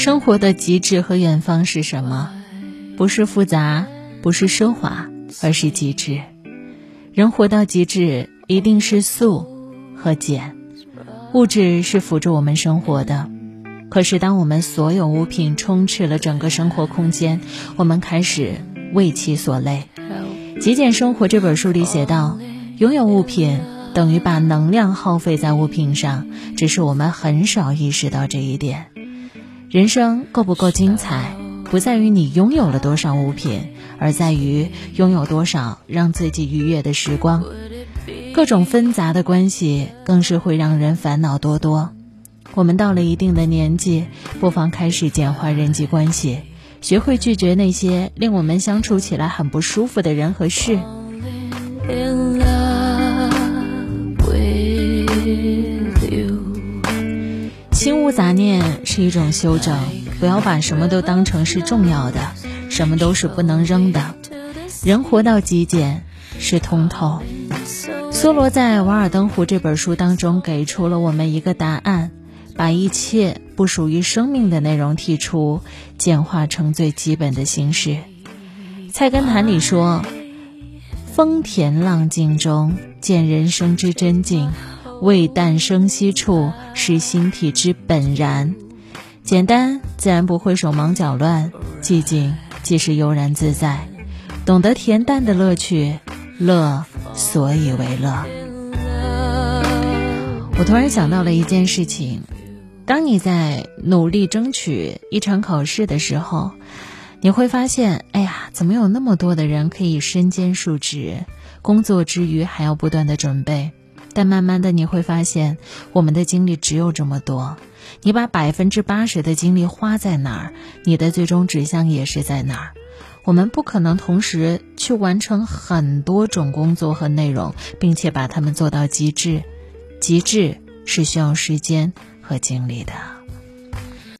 生活的极致和远方是什么？不是复杂，不是奢华，而是极致。人活到极致，一定是素和简。物质是辅助我们生活的，可是当我们所有物品充斥了整个生活空间，我们开始为其所累。《极简生活》这本书里写道：拥有物品等于把能量耗费在物品上，只是我们很少意识到这一点。人生够不够精彩，不在于你拥有了多少物品，而在于拥有多少让自己愉悦的时光。各种纷杂的关系更是会让人烦恼多多。我们到了一定的年纪，不妨开始简化人际关系，学会拒绝那些令我们相处起来很不舒服的人和事。心无杂念是一种修正，不要把什么都当成是重要的，什么都是不能扔的。人活到极简是通透。梭罗在《瓦尔登湖》这本书当中给出了我们一个答案：把一切不属于生命的内容剔除，简化成最基本的形式。菜根谭里说：“风恬浪静中见人生之真境。”未诞生息处是心体之本然，简单自然不会手忙脚乱，寂静即是悠然自在。懂得恬淡的乐趣，乐所以为乐。我突然想到了一件事情：当你在努力争取一场考试的时候，你会发现，哎呀，怎么有那么多的人可以身兼数职，工作之余还要不断的准备？但慢慢的你会发现，我们的精力只有这么多。你把百分之八十的精力花在哪儿，你的最终指向也是在哪儿。我们不可能同时去完成很多种工作和内容，并且把它们做到极致。极致是需要时间和精力的。